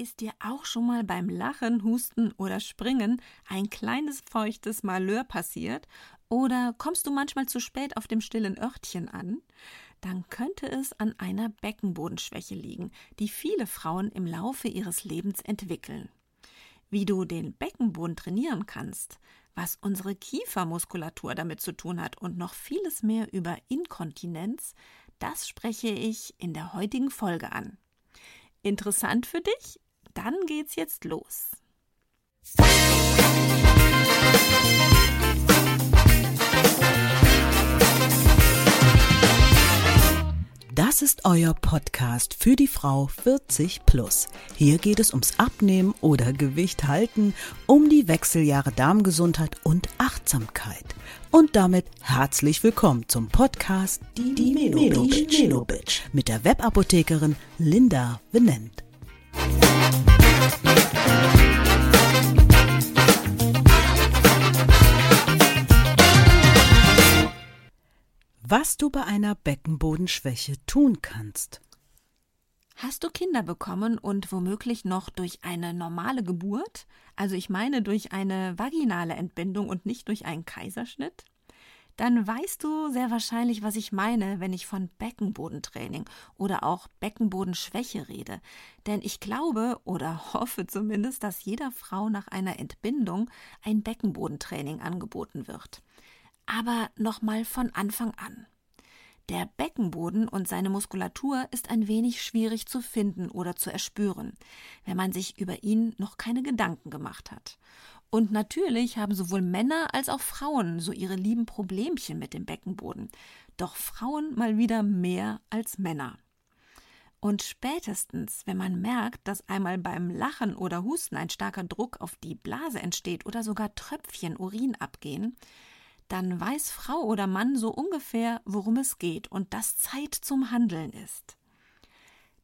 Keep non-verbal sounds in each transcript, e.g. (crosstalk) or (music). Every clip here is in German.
Ist dir auch schon mal beim Lachen, Husten oder Springen ein kleines feuchtes Malheur passiert? Oder kommst du manchmal zu spät auf dem stillen Örtchen an? Dann könnte es an einer Beckenbodenschwäche liegen, die viele Frauen im Laufe ihres Lebens entwickeln. Wie du den Beckenboden trainieren kannst, was unsere Kiefermuskulatur damit zu tun hat und noch vieles mehr über Inkontinenz, das spreche ich in der heutigen Folge an. Interessant für dich? Dann geht's jetzt los. Das ist euer Podcast für die Frau 40 plus. Hier geht es ums Abnehmen oder Gewicht halten, um die Wechseljahre Darmgesundheit und Achtsamkeit. Und damit herzlich willkommen zum Podcast Die, die Menobitch mit der Webapothekerin Linda Venent. Was du bei einer Beckenbodenschwäche tun kannst. Hast du Kinder bekommen und womöglich noch durch eine normale Geburt? Also ich meine durch eine vaginale Entbindung und nicht durch einen Kaiserschnitt? Dann weißt du sehr wahrscheinlich, was ich meine, wenn ich von Beckenbodentraining oder auch Beckenbodenschwäche rede. Denn ich glaube oder (laughs) hoffe zumindest, dass jeder Frau nach einer Entbindung ein Beckenbodentraining angeboten wird aber nochmal von Anfang an. Der Beckenboden und seine Muskulatur ist ein wenig schwierig zu finden oder zu erspüren, wenn man sich über ihn noch keine Gedanken gemacht hat. Und natürlich haben sowohl Männer als auch Frauen so ihre lieben Problemchen mit dem Beckenboden, doch Frauen mal wieder mehr als Männer. Und spätestens, wenn man merkt, dass einmal beim Lachen oder Husten ein starker Druck auf die Blase entsteht oder sogar Tröpfchen Urin abgehen, dann weiß Frau oder Mann so ungefähr, worum es geht und dass Zeit zum Handeln ist.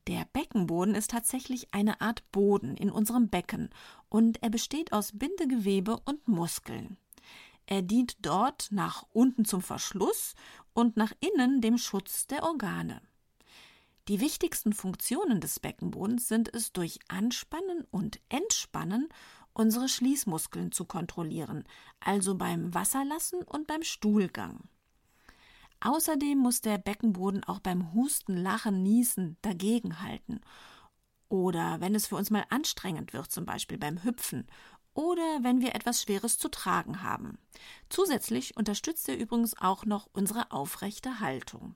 Der Beckenboden ist tatsächlich eine Art Boden in unserem Becken und er besteht aus Bindegewebe und Muskeln. Er dient dort nach unten zum Verschluss und nach innen dem Schutz der Organe. Die wichtigsten Funktionen des Beckenbodens sind es durch Anspannen und Entspannen unsere Schließmuskeln zu kontrollieren, also beim Wasserlassen und beim Stuhlgang. Außerdem muss der Beckenboden auch beim Husten, Lachen, Niesen dagegenhalten. Oder wenn es für uns mal anstrengend wird, zum Beispiel beim Hüpfen oder wenn wir etwas Schweres zu tragen haben. Zusätzlich unterstützt er übrigens auch noch unsere aufrechte Haltung.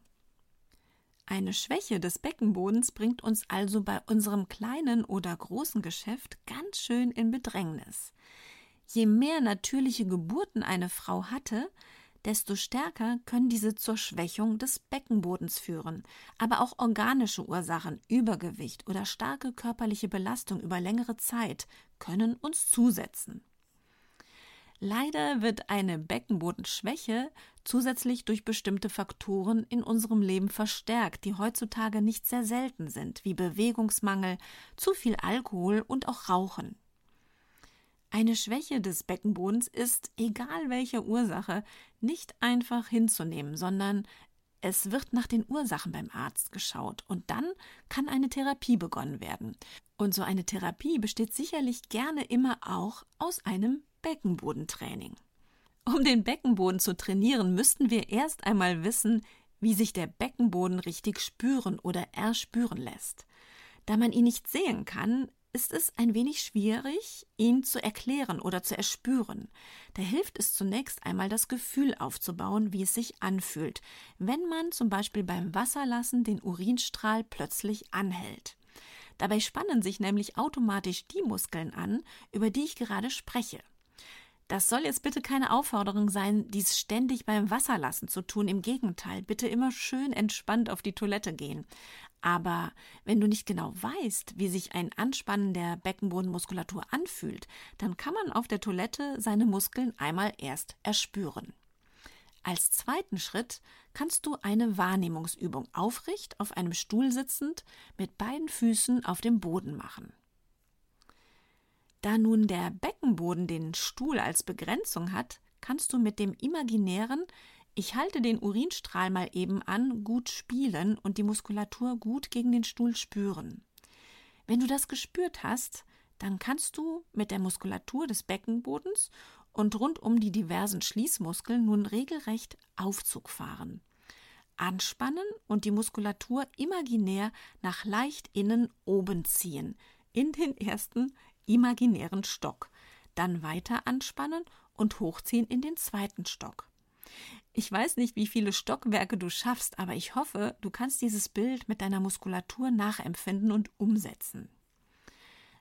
Eine Schwäche des Beckenbodens bringt uns also bei unserem kleinen oder großen Geschäft ganz schön in Bedrängnis. Je mehr natürliche Geburten eine Frau hatte, desto stärker können diese zur Schwächung des Beckenbodens führen. Aber auch organische Ursachen, Übergewicht oder starke körperliche Belastung über längere Zeit können uns zusetzen. Leider wird eine Beckenbodenschwäche zusätzlich durch bestimmte Faktoren in unserem Leben verstärkt, die heutzutage nicht sehr selten sind, wie Bewegungsmangel, zu viel Alkohol und auch Rauchen. Eine Schwäche des Beckenbodens ist, egal welcher Ursache, nicht einfach hinzunehmen, sondern es wird nach den Ursachen beim Arzt geschaut und dann kann eine Therapie begonnen werden. Und so eine Therapie besteht sicherlich gerne immer auch aus einem Beckenbodentraining. Um den Beckenboden zu trainieren, müssten wir erst einmal wissen, wie sich der Beckenboden richtig spüren oder erspüren lässt. Da man ihn nicht sehen kann, ist es ein wenig schwierig, ihn zu erklären oder zu erspüren. Da hilft es zunächst einmal, das Gefühl aufzubauen, wie es sich anfühlt, wenn man zum Beispiel beim Wasserlassen den Urinstrahl plötzlich anhält. Dabei spannen sich nämlich automatisch die Muskeln an, über die ich gerade spreche. Das soll jetzt bitte keine Aufforderung sein, dies ständig beim Wasserlassen zu tun. Im Gegenteil, bitte immer schön entspannt auf die Toilette gehen. Aber wenn du nicht genau weißt, wie sich ein Anspannen der Beckenbodenmuskulatur anfühlt, dann kann man auf der Toilette seine Muskeln einmal erst erspüren. Als zweiten Schritt kannst du eine Wahrnehmungsübung aufrecht auf einem Stuhl sitzend mit beiden Füßen auf dem Boden machen. Da nun der Beckenboden den Stuhl als Begrenzung hat, kannst du mit dem imaginären Ich halte den Urinstrahl mal eben an gut spielen und die Muskulatur gut gegen den Stuhl spüren. Wenn du das gespürt hast, dann kannst du mit der Muskulatur des Beckenbodens und rund um die diversen Schließmuskeln nun regelrecht Aufzug fahren. Anspannen und die Muskulatur imaginär nach leicht innen oben ziehen, in den ersten imaginären Stock, dann weiter anspannen und hochziehen in den zweiten Stock. Ich weiß nicht, wie viele Stockwerke du schaffst, aber ich hoffe, du kannst dieses Bild mit deiner Muskulatur nachempfinden und umsetzen.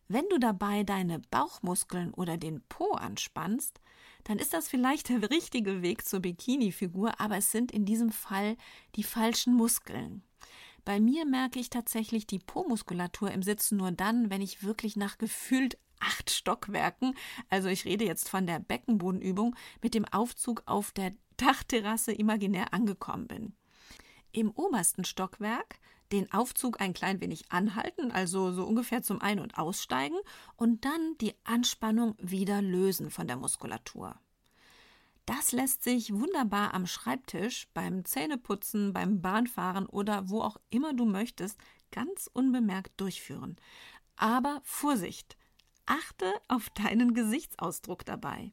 Wenn du dabei deine Bauchmuskeln oder den Po anspannst, dann ist das vielleicht der richtige Weg zur Bikini-Figur, aber es sind in diesem Fall die falschen Muskeln. Bei mir merke ich tatsächlich die Po-Muskulatur im Sitzen nur dann, wenn ich wirklich nach gefühlt acht Stockwerken, also ich rede jetzt von der Beckenbodenübung, mit dem Aufzug auf der Dachterrasse imaginär angekommen bin. Im obersten Stockwerk den Aufzug ein klein wenig anhalten, also so ungefähr zum Ein- und Aussteigen, und dann die Anspannung wieder lösen von der Muskulatur. Das lässt sich wunderbar am Schreibtisch, beim Zähneputzen, beim Bahnfahren oder wo auch immer du möchtest, ganz unbemerkt durchführen. Aber Vorsicht! Achte auf deinen Gesichtsausdruck dabei.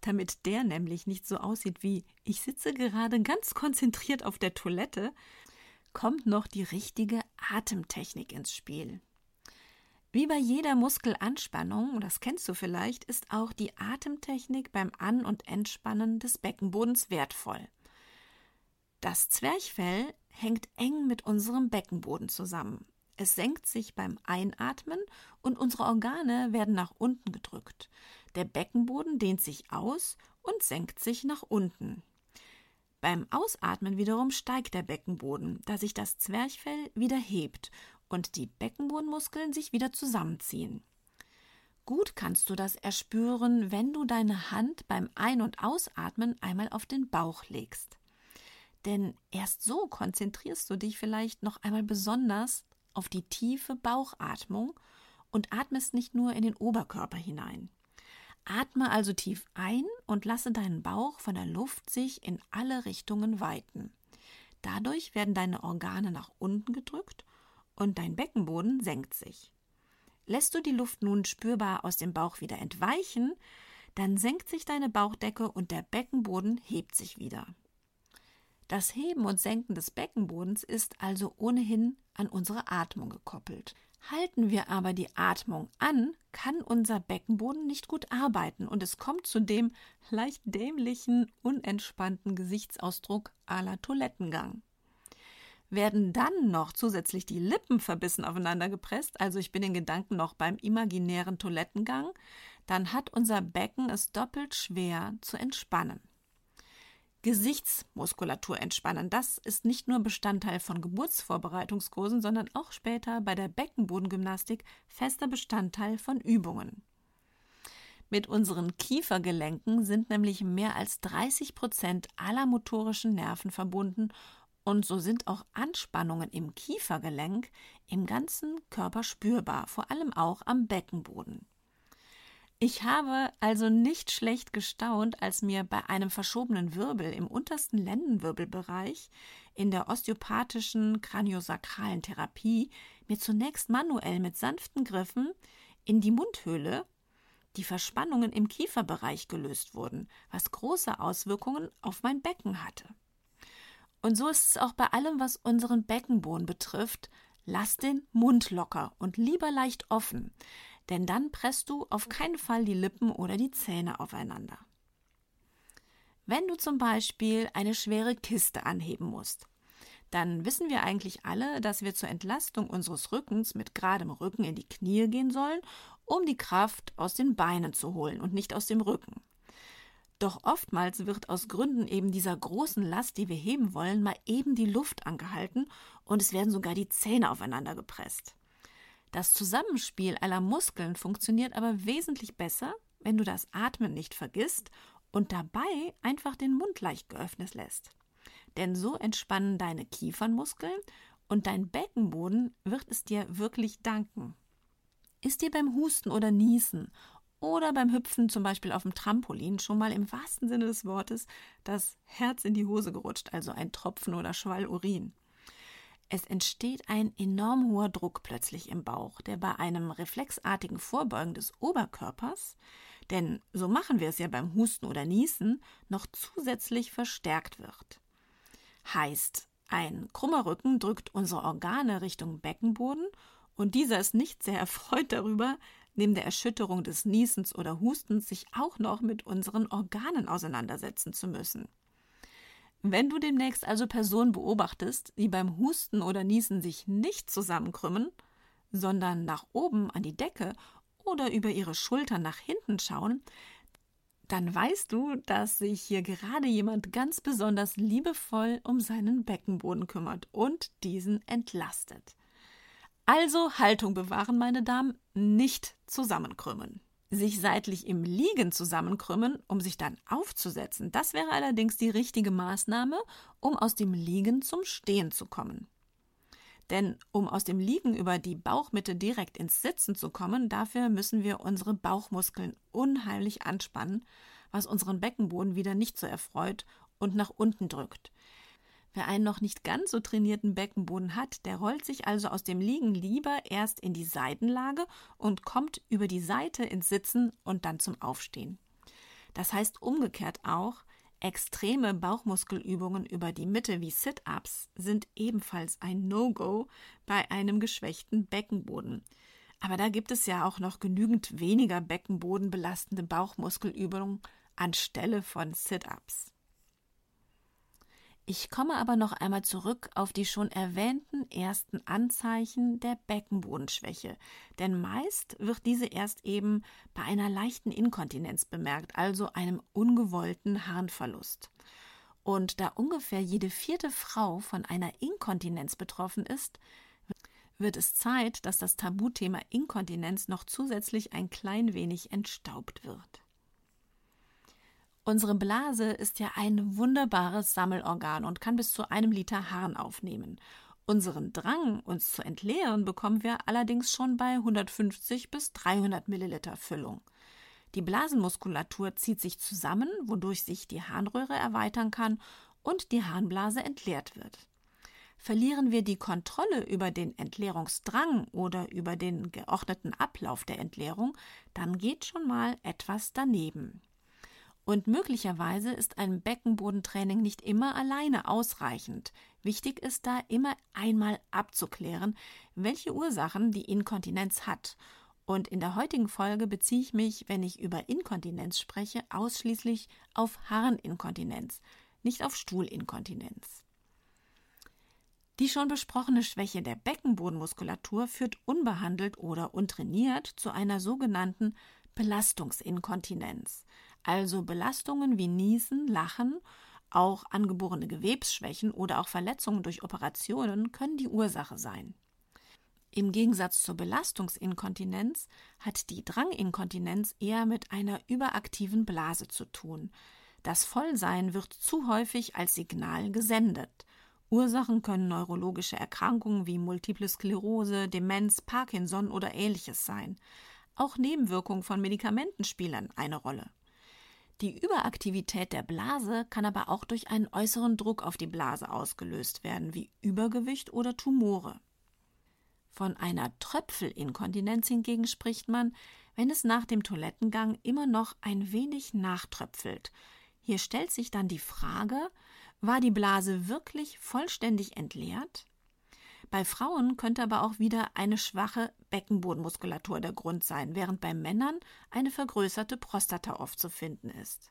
Damit der nämlich nicht so aussieht wie ich sitze gerade ganz konzentriert auf der Toilette, kommt noch die richtige Atemtechnik ins Spiel. Wie bei jeder Muskelanspannung, das kennst du vielleicht, ist auch die Atemtechnik beim An- und Entspannen des Beckenbodens wertvoll. Das Zwerchfell hängt eng mit unserem Beckenboden zusammen. Es senkt sich beim Einatmen und unsere Organe werden nach unten gedrückt. Der Beckenboden dehnt sich aus und senkt sich nach unten. Beim Ausatmen wiederum steigt der Beckenboden, da sich das Zwerchfell wieder hebt und die Beckenbodenmuskeln sich wieder zusammenziehen. Gut kannst du das erspüren, wenn du deine Hand beim Ein- und Ausatmen einmal auf den Bauch legst. Denn erst so konzentrierst du dich vielleicht noch einmal besonders auf die tiefe Bauchatmung und atmest nicht nur in den Oberkörper hinein. Atme also tief ein und lasse deinen Bauch von der Luft sich in alle Richtungen weiten. Dadurch werden deine Organe nach unten gedrückt und dein Beckenboden senkt sich. Lässt du die Luft nun spürbar aus dem Bauch wieder entweichen, dann senkt sich deine Bauchdecke und der Beckenboden hebt sich wieder. Das Heben und Senken des Beckenbodens ist also ohnehin an unsere Atmung gekoppelt. Halten wir aber die Atmung an, kann unser Beckenboden nicht gut arbeiten und es kommt zu dem leicht dämlichen, unentspannten Gesichtsausdruck la Toilettengang. Werden dann noch zusätzlich die Lippen verbissen aufeinander gepresst, also ich bin in Gedanken noch beim imaginären Toilettengang, dann hat unser Becken es doppelt schwer zu entspannen. Gesichtsmuskulatur entspannen. Das ist nicht nur Bestandteil von Geburtsvorbereitungskursen, sondern auch später bei der Beckenbodengymnastik fester Bestandteil von Übungen. Mit unseren Kiefergelenken sind nämlich mehr als 30 Prozent aller motorischen Nerven verbunden und so sind auch Anspannungen im Kiefergelenk im ganzen Körper spürbar, vor allem auch am Beckenboden. Ich habe also nicht schlecht gestaunt, als mir bei einem verschobenen Wirbel im untersten Lendenwirbelbereich in der osteopathischen kraniosakralen Therapie mir zunächst manuell mit sanften Griffen in die Mundhöhle die Verspannungen im Kieferbereich gelöst wurden, was große Auswirkungen auf mein Becken hatte. Und so ist es auch bei allem, was unseren Beckenboden betrifft. Lass den Mund locker und lieber leicht offen, denn dann presst du auf keinen Fall die Lippen oder die Zähne aufeinander. Wenn du zum Beispiel eine schwere Kiste anheben musst, dann wissen wir eigentlich alle, dass wir zur Entlastung unseres Rückens mit geradem Rücken in die Knie gehen sollen, um die Kraft aus den Beinen zu holen und nicht aus dem Rücken. Doch oftmals wird aus Gründen eben dieser großen Last, die wir heben wollen, mal eben die Luft angehalten und es werden sogar die Zähne aufeinander gepresst. Das Zusammenspiel aller Muskeln funktioniert aber wesentlich besser, wenn du das Atmen nicht vergisst und dabei einfach den Mund leicht geöffnet lässt. Denn so entspannen deine Kiefernmuskeln und dein Beckenboden wird es dir wirklich danken. Ist dir beim Husten oder Niesen oder beim Hüpfen zum Beispiel auf dem Trampolin schon mal im wahrsten Sinne des Wortes das Herz in die Hose gerutscht, also ein Tropfen oder Schwall Urin? Es entsteht ein enorm hoher Druck plötzlich im Bauch, der bei einem reflexartigen Vorbeugen des Oberkörpers, denn so machen wir es ja beim Husten oder Niesen, noch zusätzlich verstärkt wird. Heißt, ein krummer Rücken drückt unsere Organe Richtung Beckenboden und dieser ist nicht sehr erfreut darüber, neben der Erschütterung des Niesens oder Hustens sich auch noch mit unseren Organen auseinandersetzen zu müssen. Wenn du demnächst also Personen beobachtest, die beim Husten oder Niesen sich nicht zusammenkrümmen, sondern nach oben an die Decke oder über ihre Schultern nach hinten schauen, dann weißt du, dass sich hier gerade jemand ganz besonders liebevoll um seinen Beckenboden kümmert und diesen entlastet. Also Haltung bewahren, meine Damen, nicht zusammenkrümmen. Sich seitlich im Liegen zusammenkrümmen, um sich dann aufzusetzen, das wäre allerdings die richtige Maßnahme, um aus dem Liegen zum Stehen zu kommen. Denn um aus dem Liegen über die Bauchmitte direkt ins Sitzen zu kommen, dafür müssen wir unsere Bauchmuskeln unheimlich anspannen, was unseren Beckenboden wieder nicht so erfreut und nach unten drückt. Wer einen noch nicht ganz so trainierten Beckenboden hat, der rollt sich also aus dem Liegen lieber erst in die Seitenlage und kommt über die Seite ins Sitzen und dann zum Aufstehen. Das heißt umgekehrt auch, extreme Bauchmuskelübungen über die Mitte wie Sit-ups sind ebenfalls ein No-Go bei einem geschwächten Beckenboden. Aber da gibt es ja auch noch genügend weniger beckenbodenbelastende Bauchmuskelübungen anstelle von Sit-ups. Ich komme aber noch einmal zurück auf die schon erwähnten ersten Anzeichen der Beckenbodenschwäche, denn meist wird diese erst eben bei einer leichten Inkontinenz bemerkt, also einem ungewollten Harnverlust. Und da ungefähr jede vierte Frau von einer Inkontinenz betroffen ist, wird es Zeit, dass das Tabuthema Inkontinenz noch zusätzlich ein klein wenig entstaubt wird. Unsere Blase ist ja ein wunderbares Sammelorgan und kann bis zu einem Liter Harn aufnehmen. Unseren Drang, uns zu entleeren, bekommen wir allerdings schon bei 150 bis 300 Milliliter Füllung. Die Blasenmuskulatur zieht sich zusammen, wodurch sich die Harnröhre erweitern kann und die Harnblase entleert wird. Verlieren wir die Kontrolle über den Entleerungsdrang oder über den geordneten Ablauf der Entleerung, dann geht schon mal etwas daneben. Und möglicherweise ist ein Beckenbodentraining nicht immer alleine ausreichend. Wichtig ist da immer einmal abzuklären, welche Ursachen die Inkontinenz hat. Und in der heutigen Folge beziehe ich mich, wenn ich über Inkontinenz spreche, ausschließlich auf Harninkontinenz, nicht auf Stuhlinkontinenz. Die schon besprochene Schwäche der Beckenbodenmuskulatur führt unbehandelt oder untrainiert zu einer sogenannten Belastungsinkontinenz also Belastungen wie Niesen, Lachen, auch angeborene Gewebsschwächen oder auch Verletzungen durch Operationen können die Ursache sein. Im Gegensatz zur Belastungsinkontinenz hat die Dranginkontinenz eher mit einer überaktiven Blase zu tun. Das Vollsein wird zu häufig als Signal gesendet. Ursachen können neurologische Erkrankungen wie Multiple Sklerose, Demenz, Parkinson oder ähnliches sein. Auch Nebenwirkungen von Medikamenten spielen eine Rolle. Die Überaktivität der Blase kann aber auch durch einen äußeren Druck auf die Blase ausgelöst werden, wie Übergewicht oder Tumore. Von einer Tröpfelinkontinenz hingegen spricht man, wenn es nach dem Toilettengang immer noch ein wenig nachtröpfelt. Hier stellt sich dann die Frage, war die Blase wirklich vollständig entleert? Bei Frauen könnte aber auch wieder eine schwache Beckenbodenmuskulatur der Grund sein, während bei Männern eine vergrößerte Prostata oft zu finden ist.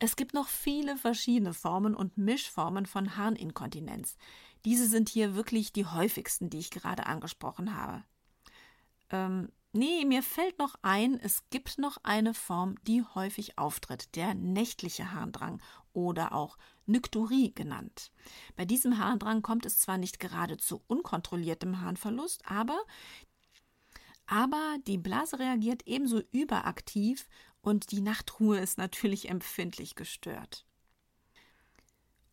Es gibt noch viele verschiedene Formen und Mischformen von Harninkontinenz. Diese sind hier wirklich die häufigsten, die ich gerade angesprochen habe. Ähm, nee, mir fällt noch ein, es gibt noch eine Form, die häufig auftritt, der nächtliche Harndrang oder auch Nykturie genannt. Bei diesem Harndrang kommt es zwar nicht gerade zu unkontrolliertem Harnverlust, aber aber die Blase reagiert ebenso überaktiv und die Nachtruhe ist natürlich empfindlich gestört.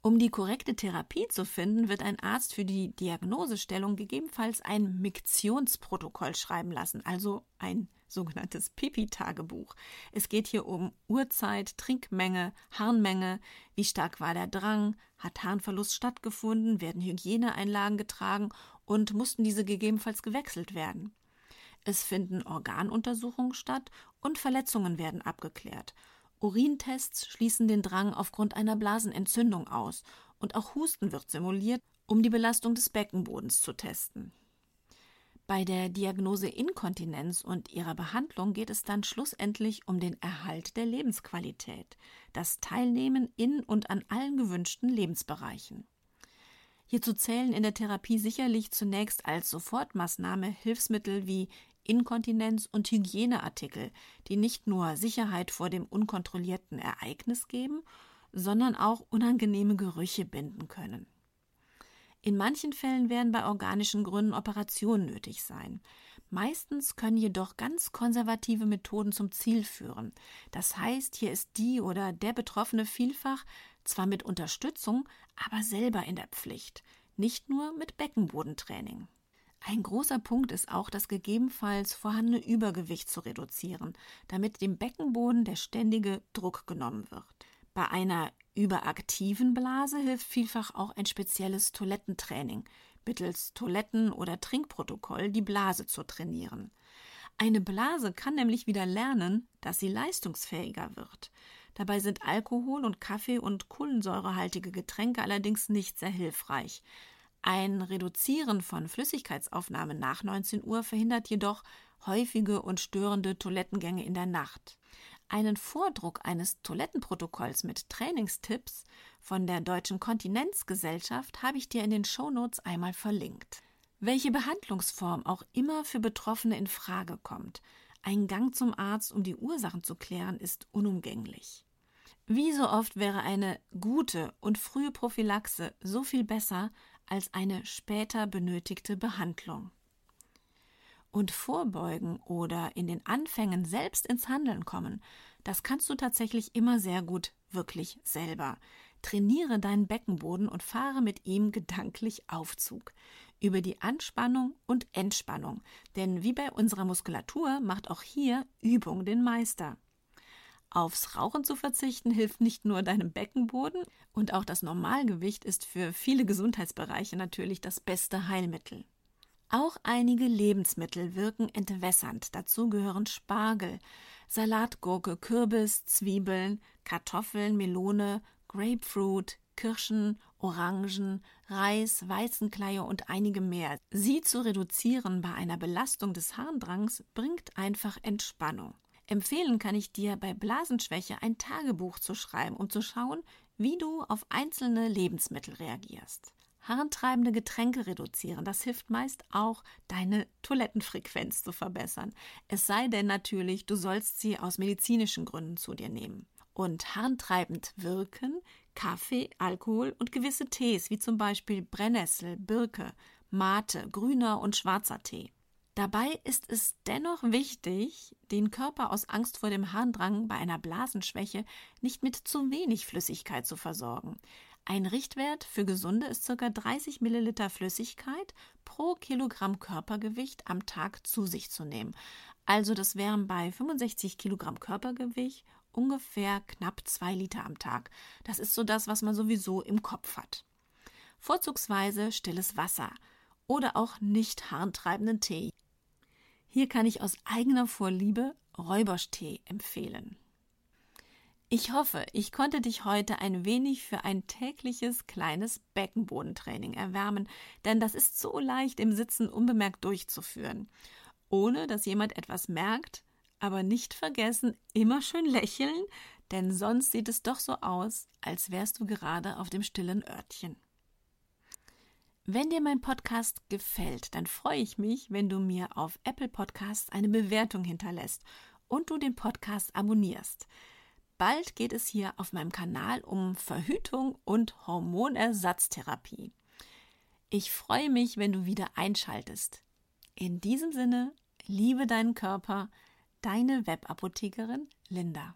Um die korrekte Therapie zu finden, wird ein Arzt für die Diagnosestellung gegebenenfalls ein Miktionsprotokoll schreiben lassen, also ein sogenanntes Pipi-Tagebuch. Es geht hier um Uhrzeit, Trinkmenge, Harnmenge, wie stark war der Drang, hat Harnverlust stattgefunden, werden Hygieneeinlagen getragen und mussten diese gegebenenfalls gewechselt werden. Es finden Organuntersuchungen statt und Verletzungen werden abgeklärt. Urintests schließen den Drang aufgrund einer Blasenentzündung aus und auch Husten wird simuliert, um die Belastung des Beckenbodens zu testen. Bei der Diagnose Inkontinenz und ihrer Behandlung geht es dann schlussendlich um den Erhalt der Lebensqualität, das Teilnehmen in und an allen gewünschten Lebensbereichen. Hierzu zählen in der Therapie sicherlich zunächst als Sofortmaßnahme Hilfsmittel wie Inkontinenz und Hygieneartikel, die nicht nur Sicherheit vor dem unkontrollierten Ereignis geben, sondern auch unangenehme Gerüche binden können. In manchen Fällen werden bei organischen Gründen Operationen nötig sein. Meistens können jedoch ganz konservative Methoden zum Ziel führen. Das heißt, hier ist die oder der Betroffene vielfach zwar mit Unterstützung, aber selber in der Pflicht, nicht nur mit Beckenbodentraining. Ein großer Punkt ist auch, das gegebenenfalls vorhandene Übergewicht zu reduzieren, damit dem Beckenboden der ständige Druck genommen wird. Bei einer überaktiven Blase hilft vielfach auch ein spezielles Toilettentraining, mittels Toiletten- oder Trinkprotokoll die Blase zu trainieren. Eine Blase kann nämlich wieder lernen, dass sie leistungsfähiger wird. Dabei sind Alkohol und Kaffee und kohlensäurehaltige Getränke allerdings nicht sehr hilfreich. Ein Reduzieren von Flüssigkeitsaufnahme nach 19 Uhr verhindert jedoch häufige und störende Toilettengänge in der Nacht. Einen Vordruck eines Toilettenprotokolls mit Trainingstipps von der Deutschen Kontinenzgesellschaft habe ich dir in den Shownotes einmal verlinkt. Welche Behandlungsform auch immer für Betroffene in Frage kommt, ein Gang zum Arzt, um die Ursachen zu klären, ist unumgänglich. Wie so oft wäre eine gute und frühe Prophylaxe so viel besser als eine später benötigte Behandlung. Und vorbeugen oder in den Anfängen selbst ins Handeln kommen, das kannst du tatsächlich immer sehr gut wirklich selber. Trainiere deinen Beckenboden und fahre mit ihm gedanklich Aufzug über die Anspannung und Entspannung, denn wie bei unserer Muskulatur macht auch hier Übung den Meister. Aufs Rauchen zu verzichten hilft nicht nur deinem Beckenboden und auch das Normalgewicht ist für viele Gesundheitsbereiche natürlich das beste Heilmittel. Auch einige Lebensmittel wirken entwässernd. Dazu gehören Spargel, Salatgurke, Kürbis, Zwiebeln, Kartoffeln, Melone, Grapefruit, Kirschen, Orangen, Reis, Weizenkleie und einige mehr. Sie zu reduzieren bei einer Belastung des Harndrangs bringt einfach Entspannung. Empfehlen kann ich dir bei Blasenschwäche ein Tagebuch zu schreiben, um zu schauen, wie du auf einzelne Lebensmittel reagierst. Harntreibende Getränke reduzieren, das hilft meist auch, deine Toilettenfrequenz zu verbessern. Es sei denn natürlich, du sollst sie aus medizinischen Gründen zu dir nehmen. Und harntreibend wirken Kaffee, Alkohol und gewisse Tees, wie zum Beispiel Brennnessel, Birke, Mate, grüner und schwarzer Tee. Dabei ist es dennoch wichtig, den Körper aus Angst vor dem Harndrang bei einer Blasenschwäche nicht mit zu wenig Flüssigkeit zu versorgen. Ein Richtwert für Gesunde ist ca. 30 Milliliter Flüssigkeit pro Kilogramm Körpergewicht am Tag zu sich zu nehmen. Also das wären bei 65 Kilogramm Körpergewicht ungefähr knapp 2 Liter am Tag. Das ist so das, was man sowieso im Kopf hat. Vorzugsweise stilles Wasser oder auch nicht harntreibenden Tee. Hier kann ich aus eigener Vorliebe Räuberstee empfehlen. Ich hoffe, ich konnte dich heute ein wenig für ein tägliches kleines Beckenbodentraining erwärmen, denn das ist so leicht im Sitzen unbemerkt durchzuführen, ohne dass jemand etwas merkt, aber nicht vergessen, immer schön lächeln, denn sonst sieht es doch so aus, als wärst du gerade auf dem stillen Örtchen. Wenn dir mein Podcast gefällt, dann freue ich mich, wenn du mir auf Apple Podcasts eine Bewertung hinterlässt und du den Podcast abonnierst. Bald geht es hier auf meinem Kanal um Verhütung und Hormonersatztherapie. Ich freue mich, wenn du wieder einschaltest. In diesem Sinne, liebe deinen Körper, deine Webapothekerin Linda.